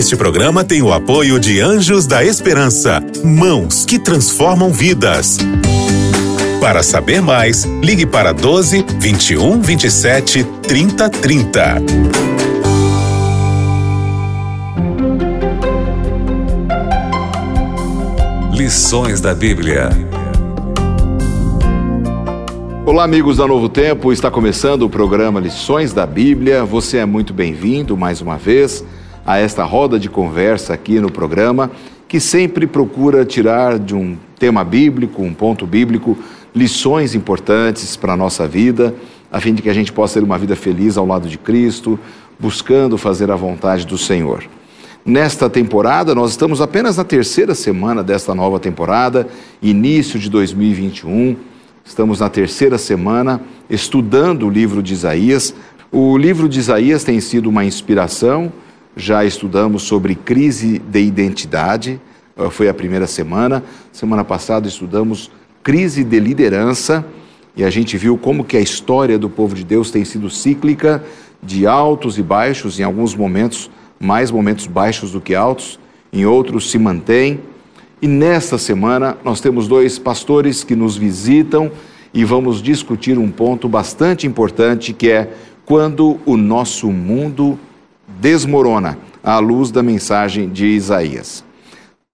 Este programa tem o apoio de Anjos da Esperança, mãos que transformam vidas. Para saber mais, ligue para 12 21 27 30 30. Lições da Bíblia. Olá, amigos da Novo Tempo. Está começando o programa Lições da Bíblia. Você é muito bem-vindo mais uma vez a esta roda de conversa aqui no programa, que sempre procura tirar de um tema bíblico, um ponto bíblico, lições importantes para a nossa vida, a fim de que a gente possa ter uma vida feliz ao lado de Cristo, buscando fazer a vontade do Senhor. Nesta temporada, nós estamos apenas na terceira semana desta nova temporada, início de 2021. Estamos na terceira semana estudando o livro de Isaías. O livro de Isaías tem sido uma inspiração já estudamos sobre crise de identidade, eh, foi a primeira semana. Semana passada estudamos crise de liderança e a gente viu como que a história do povo de Deus tem sido cíclica, de altos e baixos, em alguns momentos mais momentos baixos do que altos, em outros se mantém. E nesta semana nós temos dois pastores que nos visitam e vamos discutir um ponto bastante importante que é quando o nosso mundo desmorona à luz da mensagem de Isaías.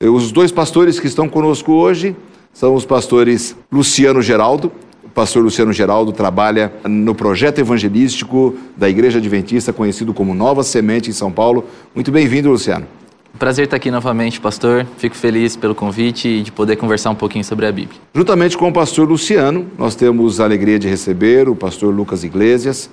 Os dois pastores que estão conosco hoje são os pastores Luciano Geraldo. O pastor Luciano Geraldo trabalha no projeto evangelístico da Igreja Adventista, conhecido como Nova Semente em São Paulo. Muito bem-vindo, Luciano. Prazer estar aqui novamente, pastor. Fico feliz pelo convite e de poder conversar um pouquinho sobre a Bíblia. Juntamente com o pastor Luciano, nós temos a alegria de receber o pastor Lucas Iglesias,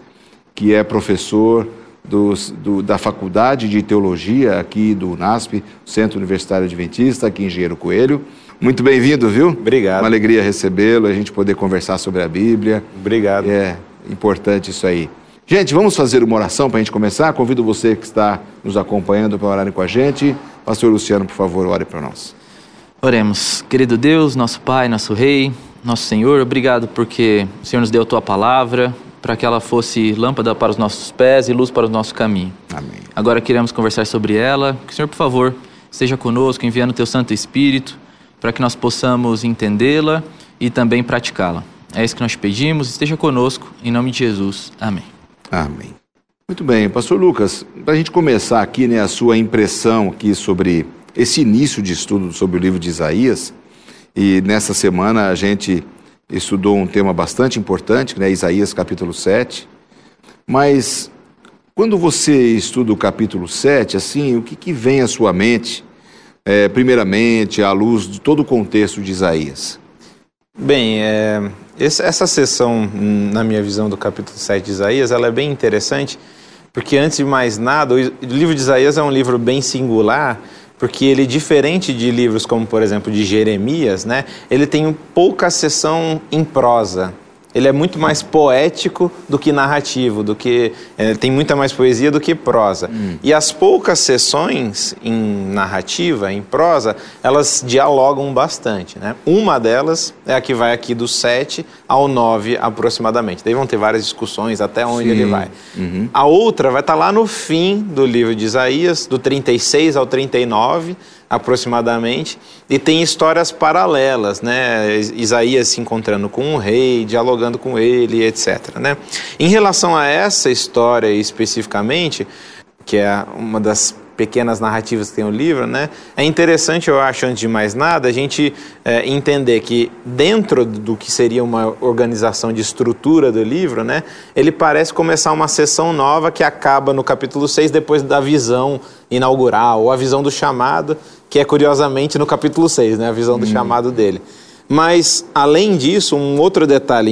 que é professor dos, do, da Faculdade de Teologia aqui do NASP, Centro Universitário Adventista, aqui em Engenheiro Coelho. Muito bem-vindo, viu? Obrigado. Uma alegria recebê-lo, a gente poder conversar sobre a Bíblia. Obrigado. É importante isso aí. Gente, vamos fazer uma oração para a gente começar. Convido você que está nos acompanhando para orarem com a gente. Pastor Luciano, por favor, ore para nós. Oremos. Querido Deus, nosso Pai, nosso Rei, nosso Senhor, obrigado porque o Senhor nos deu a tua palavra, para que ela fosse lâmpada para os nossos pés e luz para o nosso caminho. Amém. Agora queremos conversar sobre ela. Que o Senhor, por favor, esteja conosco, enviando o teu Santo Espírito, para que nós possamos entendê-la e também praticá-la. É isso que nós pedimos. Esteja conosco, em nome de Jesus. Amém. Amém. Muito bem, Pastor Lucas, para a gente começar aqui, né, a sua impressão aqui sobre esse início de estudo sobre o livro de Isaías, e nessa semana a gente estudou um tema bastante importante, né, Isaías capítulo 7. Mas quando você estuda o capítulo 7, assim, o que, que vem à sua mente, é, primeiramente, à luz de todo o contexto de Isaías? Bem, é, essa sessão, na minha visão do capítulo 7 de Isaías, ela é bem interessante, porque antes de mais nada, o livro de Isaías é um livro bem singular, porque ele, diferente de livros como, por exemplo, de Jeremias, né, ele tem pouca sessão em prosa ele é muito mais poético do que narrativo, do que é, tem muita mais poesia do que prosa. Hum. E as poucas sessões em narrativa, em prosa, elas dialogam bastante. Né? Uma delas é a que vai aqui do 7 ao 9 aproximadamente. Daí vão ter várias discussões até onde Sim. ele vai. Uhum. A outra vai estar lá no fim do livro de Isaías, do 36 ao 39 aproximadamente, e tem histórias paralelas, né? Isaías se encontrando com um rei, dialogando com ele, etc. Né? Em relação a essa história especificamente, que é uma das pequenas narrativas que tem o livro, né? É interessante, eu acho, antes de mais nada, a gente é, entender que dentro do que seria uma organização de estrutura do livro, né? Ele parece começar uma sessão nova que acaba no capítulo 6, depois da visão inaugural, ou a visão do chamado, que é curiosamente no capítulo 6, né? A visão do hum. chamado dele. Mas, além disso, um outro detalhe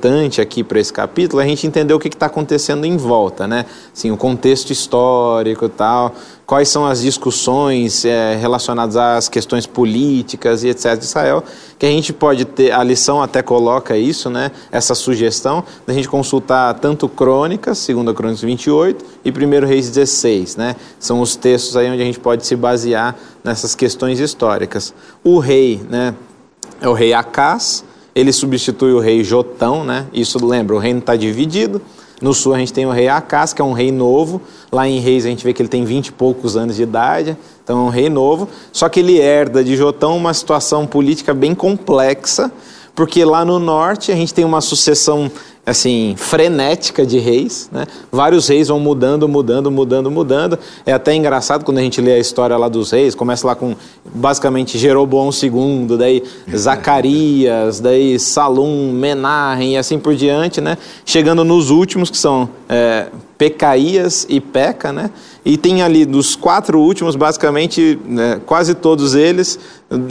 importante aqui para esse capítulo é a gente entender o que está acontecendo em volta, né? Assim, o contexto histórico e tal, quais são as discussões é, relacionadas às questões políticas e etc. de Israel, que a gente pode ter, a lição até coloca isso, né? Essa sugestão da gente consultar tanto Crônicas, 2 Crônicas 28 e 1 Reis 16, né? São os textos aí onde a gente pode se basear nessas questões históricas. O rei, né? é o rei Acás, ele substitui o rei Jotão, né? Isso lembra, o reino está dividido, No sul a gente tem o rei Acas, que é um rei novo. Lá em Reis a gente vê que ele tem 20 e poucos anos de idade, então é um rei novo. Só que ele herda de Jotão uma situação política bem complexa, porque lá no norte a gente tem uma sucessão assim, frenética de reis, né? Vários reis vão mudando, mudando, mudando, mudando. É até engraçado quando a gente lê a história lá dos reis, começa lá com basicamente Jeroboão II, daí Zacarias, daí Salum, Menahem e assim por diante, né? Chegando nos últimos que são é, Pecaías e Peca, né? E tem ali dos quatro últimos, basicamente, né, quase todos eles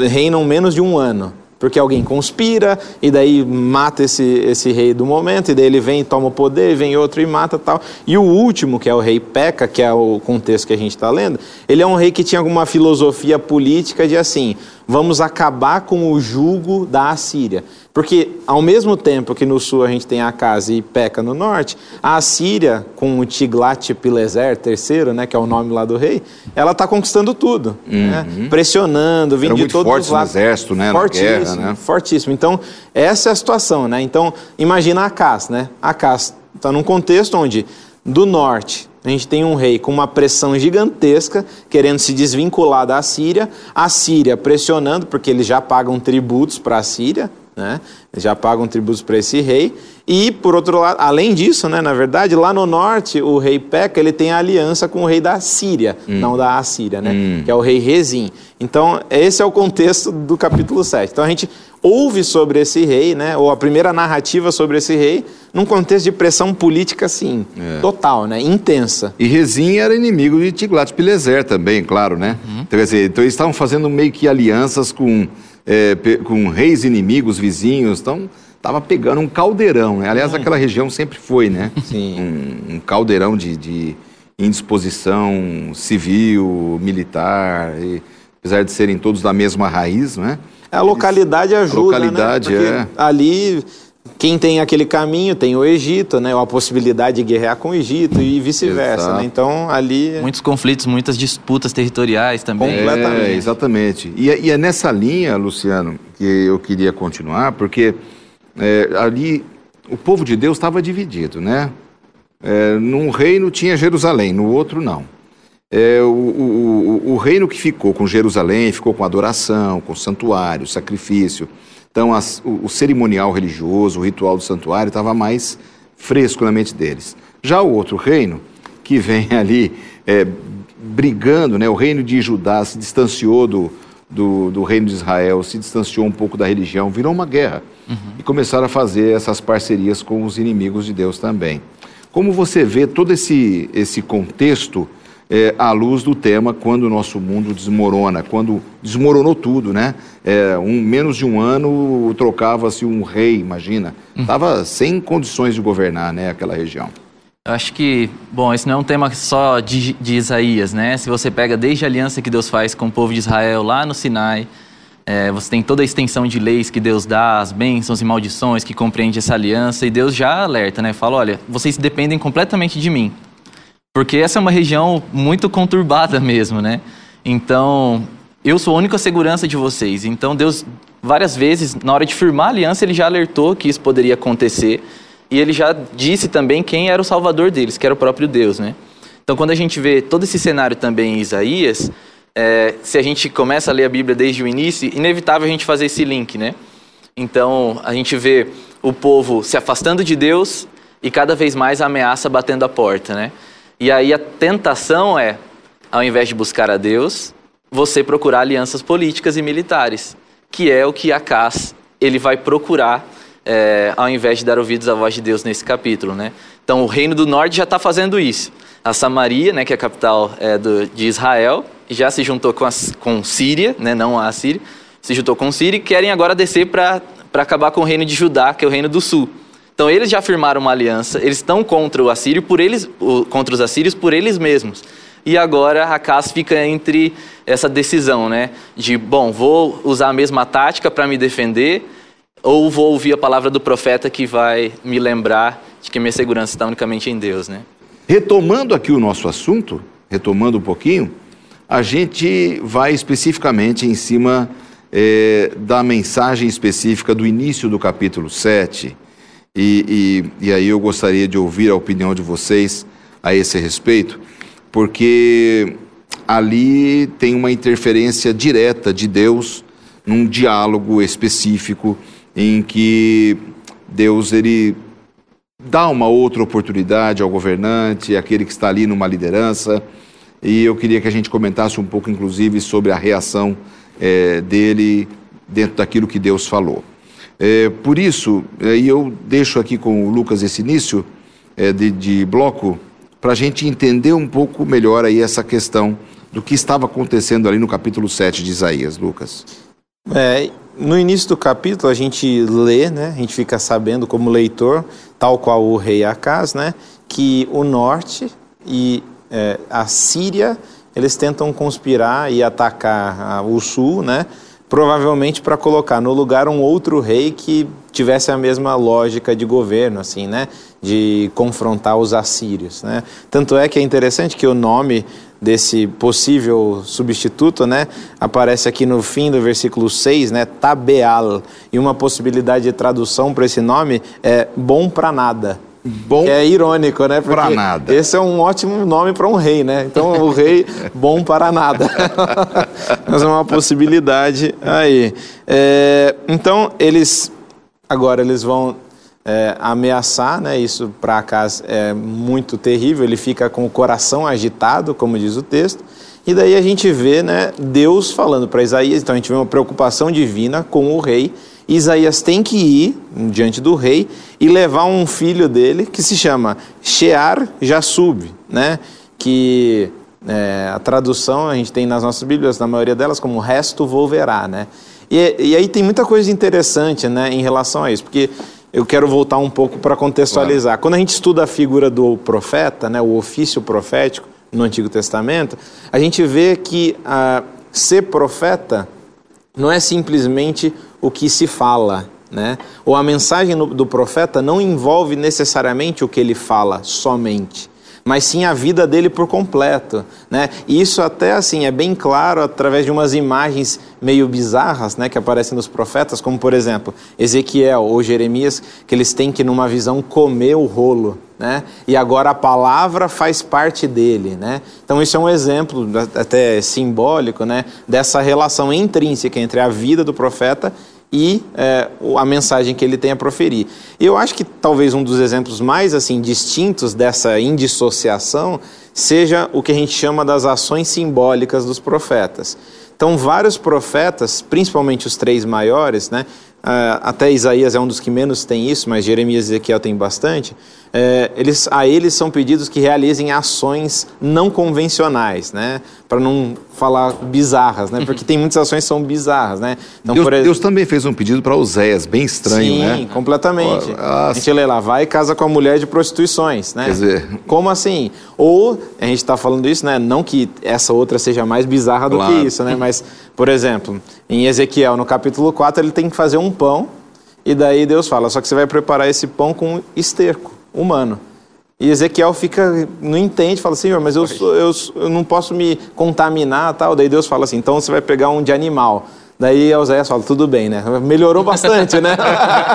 reinam menos de um ano porque alguém conspira e daí mata esse, esse rei do momento, e daí ele vem e toma o poder, e vem outro e mata tal. E o último, que é o rei Peca, que é o contexto que a gente está lendo, ele é um rei que tinha alguma filosofia política de assim, vamos acabar com o jugo da Assíria. Porque ao mesmo tempo que no sul a gente tem a casa e Peca no norte, a Assíria, com o Tiglat-Pileser III, né, que é o nome lá do rei, ela está conquistando tudo, né? uhum. né? pressionando, vindo de todos os lados. No exército, né, fortíssimo, guerra, né? fortíssimo. Então essa é a situação, né? Então imagina a Cas, né? A Cas está num contexto onde do norte a gente tem um rei com uma pressão gigantesca, querendo se desvincular da Síria, a Síria pressionando, porque eles já pagam tributos para a Síria, né? Eles já pagam tributos para esse rei. E, por outro lado, além disso, né, na verdade, lá no norte, o rei Peca ele tem aliança com o rei da Síria, hum. não da Assíria, né? Hum. Que é o rei Rezim. Então, esse é o contexto do capítulo 7. Então, a gente ouve sobre esse rei, né, ou a primeira narrativa sobre esse rei, num contexto de pressão política, assim, é. total, né, intensa. E Rezim era inimigo de Tiglat-Pileser também, claro, né? Uhum. Então, quer dizer, então eles estavam fazendo meio que alianças com, é, com reis inimigos, vizinhos, então estava pegando um caldeirão, né? Aliás, uhum. aquela região sempre foi, né? Sim. Um, um caldeirão de, de indisposição civil, militar, e, apesar de serem todos da mesma raiz, né? A localidade ajuda, a localidade, né? é. ali quem tem aquele caminho tem o Egito, né? Ou a possibilidade de guerrear com o Egito e vice-versa, né? Então ali muitos conflitos, muitas disputas territoriais também. Completamente. É, exatamente. E, é, e, é nessa linha, Luciano, que eu queria continuar, porque é, ali o povo de Deus estava dividido, né? É, num reino tinha Jerusalém, no outro não é, o, o, o, reino que ficou com Jerusalém ficou com adoração, com santuário, sacrifício. Então, as, o, o, cerimonial religioso, o ritual do santuário estava mais fresco na mente deles. Já o outro reino, que vem ali é, brigando, né, o reino de Judá se distanciou do, do, do, reino de Israel, se distanciou um pouco da religião, virou uma guerra. Uhum. E começaram a fazer essas parcerias com os inimigos de Deus também. Como você vê todo esse, esse contexto é, à luz do tema quando o nosso mundo desmorona, quando desmoronou tudo, né? É, um, menos de um ano trocava-se um rei, imagina. Estava uhum. sem condições de governar né, aquela região. Eu acho que, bom, esse não é um tema só de, de Isaías, né? Se você pega desde a aliança que Deus faz com o povo de Israel lá no Sinai, é, você tem toda a extensão de leis que Deus dá, as bênçãos e maldições que compreende essa aliança, e Deus já alerta, né? Fala, olha, vocês dependem completamente de mim. Porque essa é uma região muito conturbada mesmo, né? Então, eu sou a única segurança de vocês. Então, Deus, várias vezes, na hora de firmar a aliança, ele já alertou que isso poderia acontecer. E ele já disse também quem era o salvador deles, que era o próprio Deus, né? Então, quando a gente vê todo esse cenário também em Isaías, é, se a gente começa a ler a Bíblia desde o início, inevitável a gente fazer esse link, né? Então, a gente vê o povo se afastando de Deus e cada vez mais a ameaça batendo a porta, né? E aí a tentação é, ao invés de buscar a Deus, você procurar alianças políticas e militares, que é o que Acas ele vai procurar é, ao invés de dar ouvidos à voz de Deus nesse capítulo, né? Então o reino do norte já está fazendo isso. A Samaria, né, que é a capital é, do, de Israel, já se juntou com, a, com Síria, né, não a Síria, se juntou com Síria e querem agora descer para acabar com o reino de Judá, que é o reino do sul. Então eles já firmaram uma aliança, eles estão contra o assírio por eles, contra os assírios por eles mesmos. E agora a Acas fica entre essa decisão, né? De, bom, vou usar a mesma tática para me defender ou vou ouvir a palavra do profeta que vai me lembrar de que minha segurança está unicamente em Deus, né? Retomando aqui o nosso assunto, retomando um pouquinho, a gente vai especificamente em cima é, da mensagem específica do início do capítulo 7, E, e, e aí eu gostaria de ouvir a opinião de vocês a esse respeito, porque ali tem uma interferência direta de Deus num diálogo específico em que Deus ele dá uma outra oportunidade ao governante, aquele que está ali numa liderança. E eu queria que a gente comentasse um pouco, inclusive, sobre a reação é, dele dentro daquilo que Deus falou. É, por isso, e eu deixo aqui com o Lucas esse início é, de, de bloco para a gente entender um pouco melhor aí essa questão do que estava acontecendo ali no capítulo 7 de Isaías, Lucas. É, no início do capítulo a gente lê, né, a gente fica sabendo como leitor, tal qual o rei Acas, né, que o norte e é, a Síria, eles tentam conspirar e atacar o sul, né, provavelmente para colocar no lugar um outro rei que tivesse a mesma lógica de governo, assim, né, de confrontar os assírios, né. Tanto é que é interessante que o nome desse possível substituto, né, aparece aqui no fim do versículo 6, né, Tabeal. E uma possibilidade de tradução para esse nome é bom para nada. Bom que é irônico, né? Para nada. Esse é um ótimo nome para um rei, né? Então, o rei bom para nada. Mas é uma possibilidade aí. É, então, eles agora eles vão é, ameaçar, né? Isso para Acas é muito terrível. Ele fica com o coração agitado, como diz o texto. E daí a gente vê, né? Deus falando para Isaías. Então a gente vê uma preocupação divina com o rei. Isaías tem que ir diante do rei e levar um filho dele que se chama Shear Jasub, né? Que é, a tradução a gente tem nas nossas Bíblias, na maioria delas, como resto volverá, né? E, e aí tem muita coisa interessante, né, em relação a isso, porque eu quero voltar um pouco para contextualizar. Claro. Quando a gente estuda a figura do profeta, né, o ofício profético no Antigo Testamento, a gente vê que ah, ser profeta não é simplesmente o que se fala, né? Ou a mensagem do profeta não envolve necessariamente o que ele fala somente mas sim a vida dele por completo, né? E isso até assim é bem claro através de umas imagens meio bizarras, né, que aparecem nos profetas, como por exemplo, Ezequiel ou Jeremias, que eles têm que numa visão comer o rolo, né? E agora a palavra faz parte dele, né? Então isso é um exemplo até simbólico, né, dessa relação intrínseca entre a vida do profeta e é, a mensagem que ele tem a proferir. Eu acho que talvez um dos exemplos mais assim distintos dessa indissociação seja o que a gente chama das ações simbólicas dos profetas. Então, vários profetas, principalmente os três maiores, né, Uh, até Isaías é um dos que menos tem isso, mas Jeremias e Ezequiel tem bastante. Uh, eles, a eles são pedidos que realizem ações não convencionais, né? Para não falar bizarras, né? Porque tem muitas ações que são bizarras, né? Então, Deus, por... Deus também fez um pedido para Oséias, bem estranho, Sim, né? Sim, completamente. a gente lê lá, vai e casa com a mulher de prostituições, né? Quer dizer... Como assim? Ou, a gente está falando isso, né? Não que essa outra seja mais bizarra claro. do que isso, né? Mas, por exemplo, em Ezequiel, no capítulo 4, ele tem que fazer um pão, e daí Deus fala: só que você vai preparar esse pão com esterco humano. E Ezequiel fica, não entende, fala: Senhor, mas eu, sou, eu, eu não posso me contaminar tal. Daí Deus fala assim: então você vai pegar um de animal. Daí Oséias fala, tudo bem, né? Melhorou bastante, né?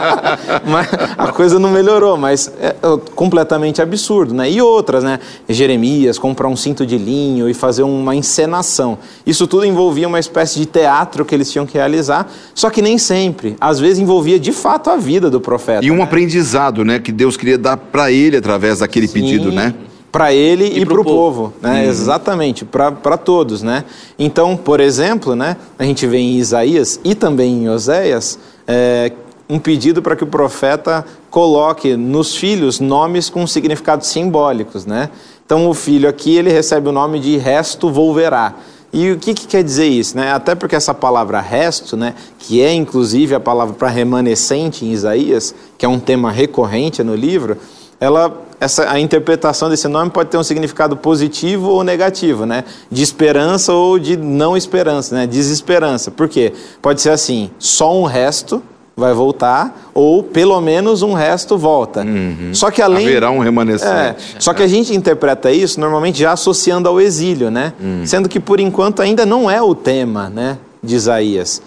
mas a coisa não melhorou, mas é, é completamente absurdo, né? E outras, né? Jeremias comprar um cinto de linho e fazer uma encenação. Isso tudo envolvia uma espécie de teatro que eles tinham que realizar, só que nem sempre. Às vezes envolvia de fato a vida do profeta. E um né? aprendizado, né? Que Deus queria dar para ele através daquele Sim. pedido, né? Para ele e, e para o povo, povo né? Uhum. Exatamente, para todos, né? Então, por exemplo, né? A gente vê em Isaías e também em Oséias é, um pedido para que o profeta coloque nos filhos nomes com significados simbólicos, né? Então, o filho aqui ele recebe o nome de resto volverá. E o que, que, quer dizer isso? Né? Até porque essa palavra resto, né, que é inclusive a palavra para remanescente em Isaías, que é um tema recorrente no livro, ela, essa, a interpretação desse nome pode ter um significado positivo ou negativo, né? De esperança ou de não esperança, né? Desesperança. Por quê? Pode ser assim, só um resto vai voltar, ou pelo menos um resto volta. Uhum. Só que além... Haverá um remanescente. É, só que a gente interpreta isso normalmente já associando ao exílio, né? Uhum. Sendo que por enquanto ainda não é o tema, né? De Isaías.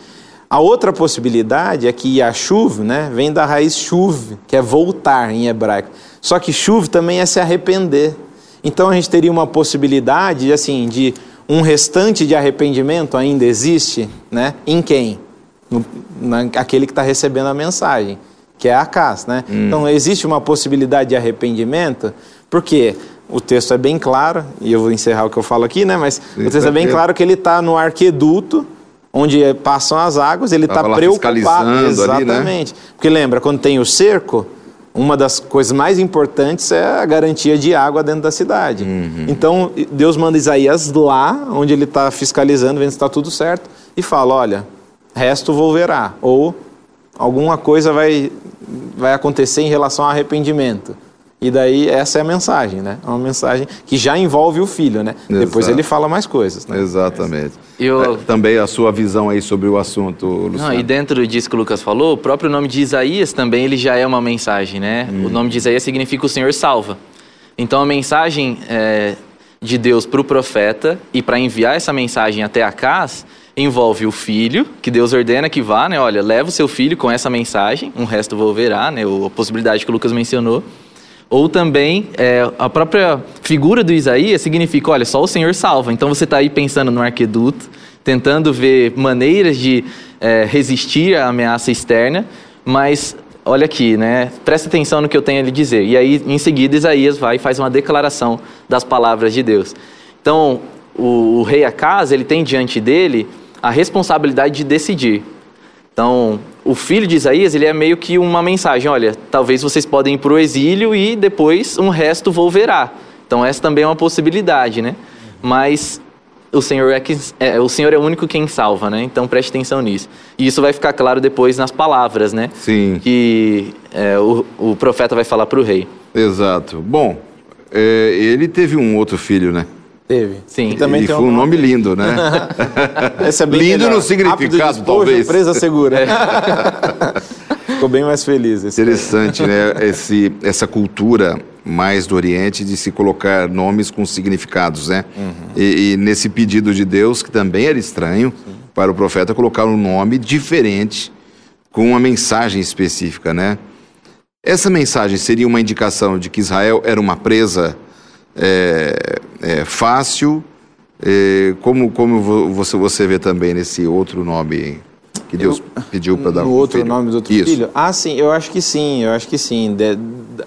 A outra possibilidade é que Yashuv, né, vem da raiz chuv, que é voltar em hebraico. Só que chuv também é se arrepender. Então a gente teria uma possibilidade, assim, de um restante de arrependimento ainda existe, né? Em quem? No, na, aquele que está recebendo a mensagem, que é a casa, né? Hum. Então existe uma possibilidade de arrependimento, porque o texto é bem claro, e eu vou encerrar o que eu falo aqui, né? Mas Isso o texto é bem claro que ele está no arqueduto, onde passam as águas, ele está preocupado. Exatamente. Ali, né? Porque lembra, quando tem o cerco, uma das coisas mais importantes é a garantia de água dentro da cidade. Uhum. Então, Deus manda Isaías lá, onde ele está fiscalizando, vendo se está tudo certo, e fala: olha, resto volverá. Ou alguma coisa vai, vai acontecer em relação ao arrependimento. E daí essa é a mensagem, né? É uma mensagem que já envolve o filho, né? Exato. Depois ele fala mais coisas. Né? Exatamente. Eu... É, também a sua visão aí sobre o assunto, Luciano. Não, e dentro disso que o Lucas falou, o próprio nome de Isaías também ele já é uma mensagem, né? Hum. O nome de Isaías significa o Senhor salva. Então a mensagem é, de Deus para o profeta e para enviar essa mensagem até a casa envolve o filho, que Deus ordena que vá, né? Olha, leva o seu filho com essa mensagem, um resto volverá, né? A possibilidade que o Lucas mencionou. Ou também, é, a própria figura do Isaías significa, olha, só o Senhor salva. Então você está aí pensando no arqueduto, tentando ver maneiras de é, resistir à ameaça externa, mas olha aqui, né? Presta atenção no que eu tenho a lhe dizer. E aí, em seguida, Isaías vai e faz uma declaração das palavras de Deus. Então, o, o rei Acas, ele tem diante dele a responsabilidade de decidir. Então, o filho de Isaías, ele é meio que uma mensagem, olha, talvez vocês podem ir para o exílio e depois um resto volverá. Então, essa também é uma possibilidade, né? Mas o Senhor é, que, é, o Senhor é o único quem salva, né? Então preste atenção nisso. E isso vai ficar claro depois nas palavras, né? Sim. Que é, o, o profeta vai falar para o rei. Exato. Bom, é, ele teve um outro filho, né? Teve. Sim. E também e tem foi um nome, nome lindo, né? Esse é bem lindo melhor. no significado, talvez. Presa segura. É. Ficou bem mais feliz. Interessante, né? Esse, essa cultura mais do Oriente de se colocar nomes com significados, né? Uhum. E, e, nesse pedido de Deus, que também era estranho Sim. para o profeta colocar um nome diferente com uma mensagem específica, né? Essa mensagem seria uma indicação de que Israel era uma presa é, é fácil, é, como, como você, você vê também nesse outro nome que Deus eu, pediu para dar no um outro filho. nome do outro Isso. filho? Ah, sim, eu acho que sim, eu acho que sim. De,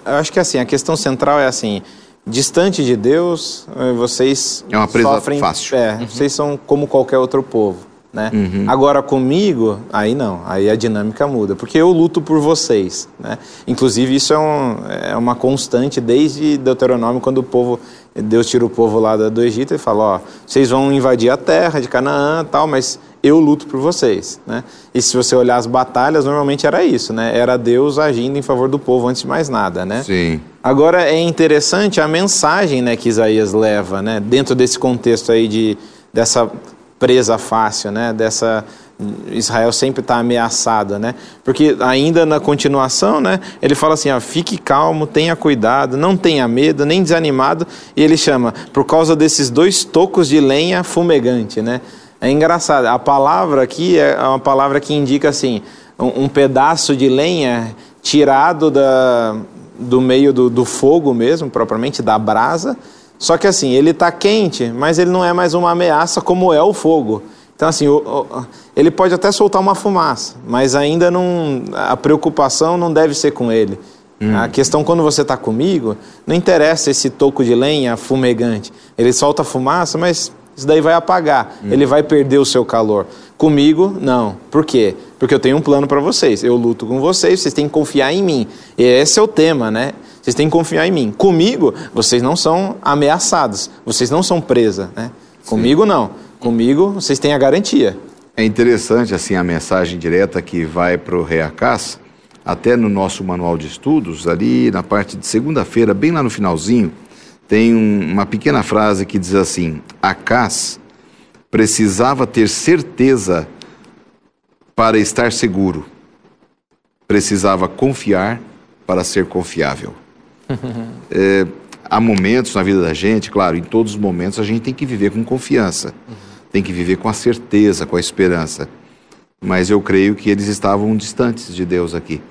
eu acho que assim, a questão central é assim, distante de Deus, eh, vocês É uma presa sofrem, fácil. É, uhum. vocês são como qualquer outro povo. Né? Uhum. Agora comigo, aí não, aí a dinâmica muda, porque eu luto por vocês. Né? Inclusive, isso é, um, é uma constante desde Deuteronômio, quando o povo, Deus tira o povo lá do Egito e fala: Ó, vocês vão invadir a terra de Canaã tal, mas eu luto por vocês. Né? E se você olhar as batalhas, normalmente era isso, né? era Deus agindo em favor do povo antes de mais nada. Né? Sim. Agora é interessante a mensagem né, que Isaías leva, né, dentro desse contexto aí de, dessa presa fácil, né? Dessa Israel sempre está ameaçada, né? Porque ainda na continuação, né? Ele fala assim, ó, fique calmo, tenha cuidado, não tenha medo, nem desanimado. E ele chama, por causa desses dois tocos de lenha fumegante, né? É engraçado. A palavra aqui é uma palavra que indica assim, um, um pedaço de lenha tirado da, do meio do, do fogo mesmo, propriamente da brasa só que assim, ele está quente, mas ele não é mais uma ameaça como é o fogo. Então assim, o, o, ele pode até soltar uma fumaça, mas ainda não, a preocupação não deve ser com ele. Hum. A questão quando você está comigo, não interessa esse toco de lenha fumegante. Ele solta fumaça, mas isso daí vai apagar. Hum. Ele vai perder o seu calor. Comigo, não. Por quê? Porque eu tenho um plano para vocês. Eu luto com vocês, vocês têm que confiar em mim. E esse é o tema, né? Vocês têm que confiar em mim. Comigo, vocês não são ameaçados, vocês não são presa. Né? Comigo, não. Comigo, vocês têm a garantia. É interessante, assim, a mensagem direta que vai para o Rei Acás, até no nosso manual de estudos, ali na parte de segunda-feira, bem lá no finalzinho, tem um, uma pequena frase que diz assim: Acás precisava ter certeza para estar seguro, precisava confiar para ser confiável. é, há momentos na vida da gente, claro, em todos os momentos a gente tem que viver com confiança, uhum. tem que viver com a certeza, com a esperança. mas eu creio que eles estavam distantes de Deus aqui.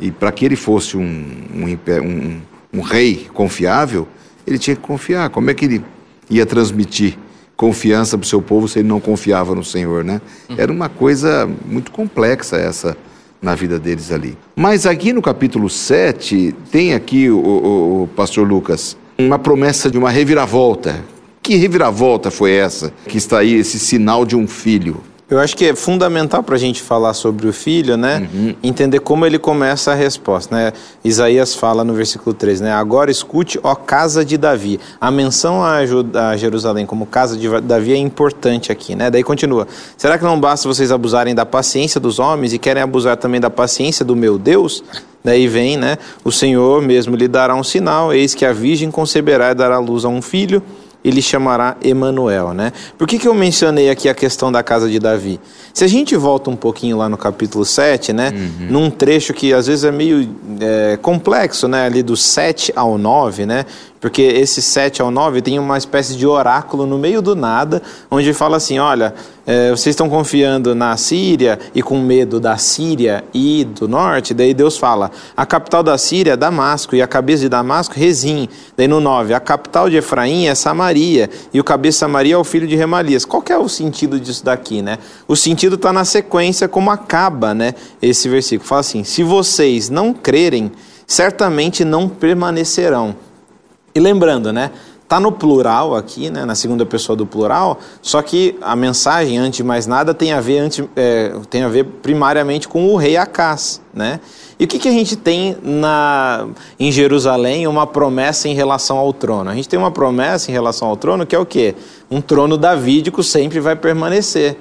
E para que ele fosse um, um, um, um rei confiável, ele tinha que confiar. Como é que ele ia transmitir confiança para o seu povo se ele não confiava no Senhor, né? Era uma coisa muito complexa essa na vida deles ali. Mas aqui no capítulo 7, tem aqui, o, o, o pastor Lucas, uma promessa de uma reviravolta. Que reviravolta foi essa que está aí, esse sinal de um filho? Eu acho que é fundamental para a gente falar sobre o filho, né? Uhum. Entender como ele começa a resposta, né? Isaías fala no versículo 3, né? Agora escute, ó casa de Davi. A menção a, Jerusalém como casa de Davi é importante aqui, né? Daí continua. Será que não basta vocês abusarem da paciência dos homens e querem abusar também da paciência do meu Deus? Daí vem, né? O Senhor mesmo lhe dará um sinal, eis que a virgem conceberá e dará luz a um filho ele chamará Emanuel, né? Por que, que eu mencionei aqui a questão da casa de Davi? Se a gente volta um pouquinho lá no capítulo 7, né? Uhum. Num trecho que às vezes é meio é, complexo, né? Ali do 7 ao 9, né? Porque esse 7 ao 9 tem uma espécie de oráculo no meio do nada, onde fala assim: olha, é, vocês estão confiando na Síria e com medo da Síria e do norte, daí Deus fala: a capital da Síria é Damasco, e a cabeça de Damasco, Rezim. Daí no 9, a capital de Efraim é Samaria, e o cabeça de Samaria é o filho de Remalias. Qual é o sentido disso daqui, né? O sentido está na sequência, como acaba, né? Esse versículo. Fala assim: se vocês não crerem, certamente não permanecerão. E lembrando, né? Tá no plural aqui, né, na segunda pessoa do plural, só que a mensagem, antes de mais nada, tem a ver, antes, é, tem a ver primariamente com o rei Acás, né? E o que, que a gente tem na, em Jerusalém, uma promessa em relação ao trono? A gente tem uma promessa em relação ao trono que é o quê? Um trono davídico sempre vai permanecer.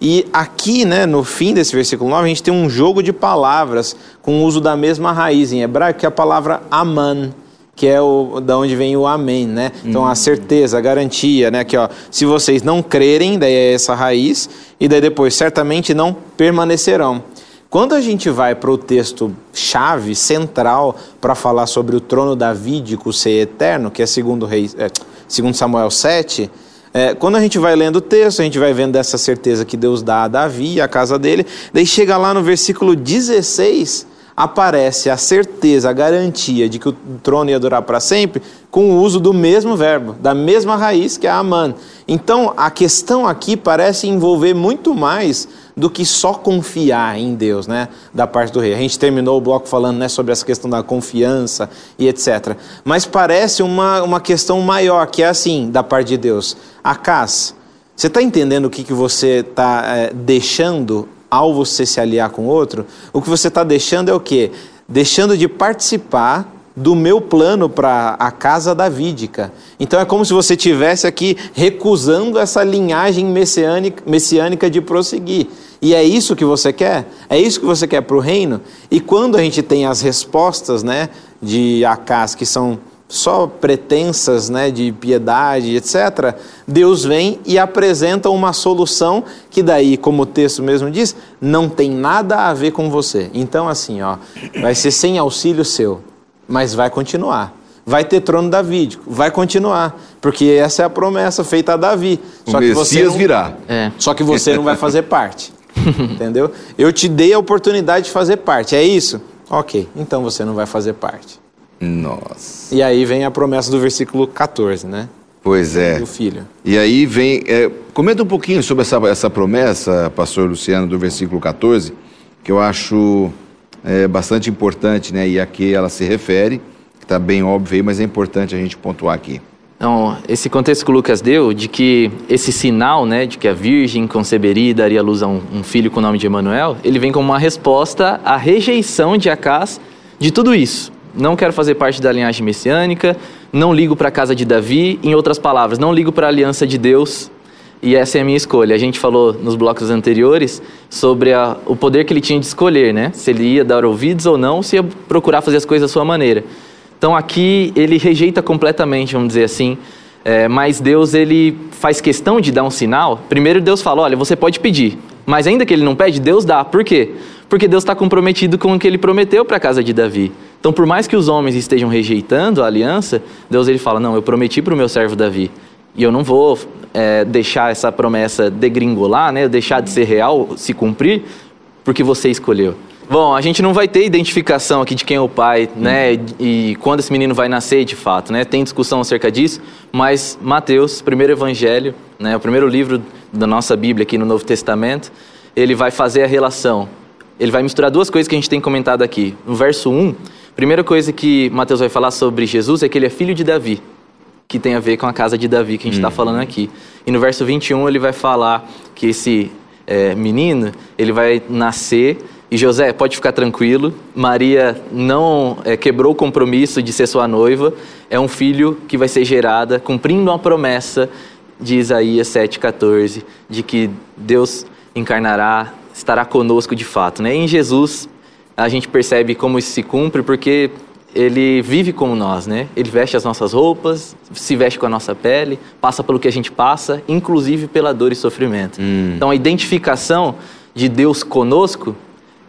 E aqui, né, no fim desse versículo 9, a gente tem um jogo de palavras com o uso da mesma raiz em hebraico, que é a palavra aman que é o da onde vem o amém, né? Então a certeza, a garantia, né? Aqui ó, se vocês não crerem, daí é essa raiz, e daí depois certamente não permanecerão. Quando a gente vai para o texto chave central para falar sobre o trono davídico ser eterno, que é segundo rei, é, segundo Samuel 7, é, quando a gente vai lendo o texto, a gente vai vendo essa certeza que Deus dá a Davi a casa dele, daí chega lá no versículo 16, aparece a certeza, a garantia de que o trono ia durar para sempre com o uso do mesmo verbo, da mesma raiz que é Aman. Então, a questão aqui parece envolver muito mais do que só confiar em Deus, né, da parte do rei. A gente terminou o bloco falando, né, sobre essa questão da confiança e etc. Mas parece uma, uma questão maior, que é assim, da parte de Deus. Acas, você está entendendo o que, que você está é, deixando ao você se aliar com outro, o que você está deixando é o quê? Deixando de participar do meu plano para a casa davídica. Então é como se você tivesse aqui recusando essa linhagem messiânica, messiânica de prosseguir. E é isso que você quer? É isso que você quer para o reino? E quando a gente tem as respostas né, de Acas, que são só pretensas né, de piedade, etc., Deus vem e apresenta uma solução que daí, como o texto mesmo diz, não tem nada a ver com você. Então, assim, ó, vai ser sem auxílio seu, mas vai continuar. Vai ter trono davídico, vai continuar, porque essa é a promessa feita a Davi. Só o que Messias você não, virá. É. Só que você não vai fazer parte. entendeu? Eu te dei a oportunidade de fazer parte, é isso? Ok, então você não vai fazer parte. Nossa. E aí vem a promessa do versículo 14, né? Pois é. Do filho. E aí vem. É, comenta um pouquinho sobre essa, essa promessa, pastor Luciano, do versículo 14, que eu acho é, bastante importante, né? E a que ela se refere, que está bem óbvio aí, mas é importante a gente pontuar aqui. Então, esse contexto que o Lucas deu, de que esse sinal, né, de que a virgem conceberia e daria luz a um, um filho com o nome de Emanuel, ele vem como uma resposta à rejeição de Acás de tudo isso não quero fazer parte da linhagem messiânica, não ligo para a casa de Davi, em outras palavras, não ligo para a aliança de Deus, e essa é a minha escolha. A gente falou nos blocos anteriores sobre a, o poder que ele tinha de escolher, né? Se ele ia dar ouvidos ou não, se ia procurar fazer as coisas da sua maneira. Então aqui ele rejeita completamente, vamos dizer assim, é, mas Deus ele faz questão de dar um sinal. Primeiro Deus fala, olha, você pode pedir, mas ainda que ele não pede, Deus dá. Por quê? Porque Deus está comprometido com o que ele prometeu para a casa de Davi. Então, por mais que os homens estejam rejeitando a aliança, Deus ele fala: Não, eu prometi para o meu servo Davi. E eu não vou é, deixar essa promessa degringolar, né? deixar de ser real, se cumprir, porque você escolheu. Bom, a gente não vai ter identificação aqui de quem é o pai, né? E quando esse menino vai nascer, de fato, né? Tem discussão acerca disso, mas Mateus, primeiro evangelho, né? O primeiro livro da nossa Bíblia aqui no Novo Testamento, ele vai fazer a relação. Ele vai misturar duas coisas que a gente tem comentado aqui. No verso 1, a primeira coisa que Mateus vai falar sobre Jesus é que ele é filho de Davi, que tem a ver com a casa de Davi que a gente está falando aqui. E no verso 21 ele vai falar que esse é, menino, ele vai nascer e José, pode ficar tranquilo, Maria não é, quebrou o compromisso de ser sua noiva, é um filho que vai ser gerada, cumprindo uma promessa de Isaías 7,14, de que Deus encarnará, estará conosco de fato. Né? E em Jesus, a gente percebe como isso se cumpre, porque ele vive como nós, né? Ele veste as nossas roupas, se veste com a nossa pele, passa pelo que a gente passa, inclusive pela dor e sofrimento. Hum. Então a identificação de Deus conosco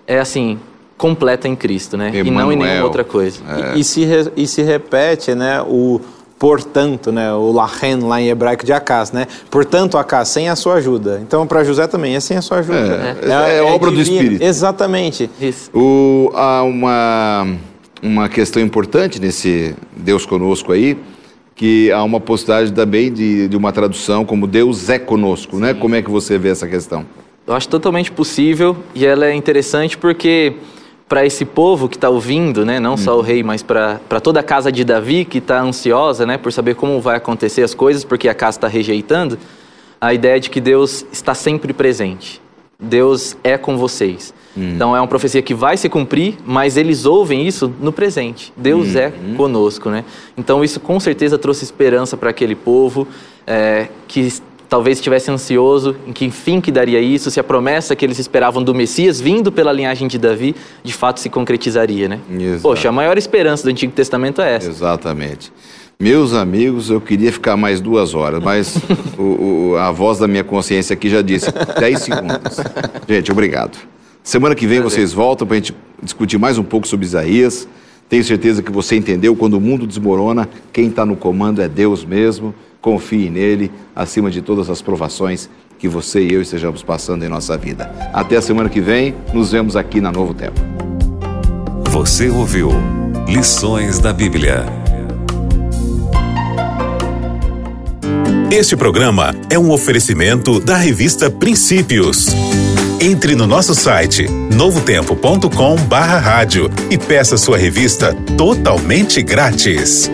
é assim, completa em Cristo, né? Emmanuel. E não em nenhuma outra coisa. É. E, e, se re, e se repete, né, o portanto, né, o lachen lá em hebraico de Acás, né? Portanto, Acás, sem a sua ajuda. Então, para José também é sem a sua ajuda. É, é, é, é obra divino. do Espírito. Exatamente. Isso. O, há uma, uma questão importante nesse Deus conosco aí, que há uma possibilidade também de, de uma tradução como Deus é conosco, né? Sim. né? Como é que você vê essa questão? Eu acho totalmente possível e ela é interessante porque para esse povo que está ouvindo, né, não hum. só o rei, mas para toda a casa de Davi que está ansiosa, né, por saber como vai acontecer as coisas, porque a casa está rejeitando, a ideia de que Deus está sempre presente. Deus é com vocês. Hum. Então é uma profecia que vai se cumprir, mas eles ouvem isso no presente. Deus hum. é conosco, né? Então isso com certeza trouxe esperança para aquele povo é, que talvez estivesse ansioso em que enfim que daria isso, se a promessa que eles esperavam do Messias, vindo pela linhagem de Davi, de fato se concretizaria, né? Exato. Poxa, a maior esperança do Antigo Testamento é essa. Exatamente. Meus amigos, eu queria ficar mais duas horas, mas o, o, a voz da minha consciência aqui já disse 10 segundos. Gente, obrigado. Semana que vem vocês voltam para a gente discutir mais um pouco sobre Isaías. Tenho certeza que você entendeu, quando o mundo desmorona, quem está no comando é Deus mesmo confie nele acima de todas as provações que você e eu estejamos passando em nossa vida. Até a semana que vem, nos vemos aqui na Novo Tempo. Você ouviu Lições da Bíblia. Este programa é um oferecimento da revista Princípios. Entre no nosso site novotempo.com/rádio e peça sua revista totalmente grátis.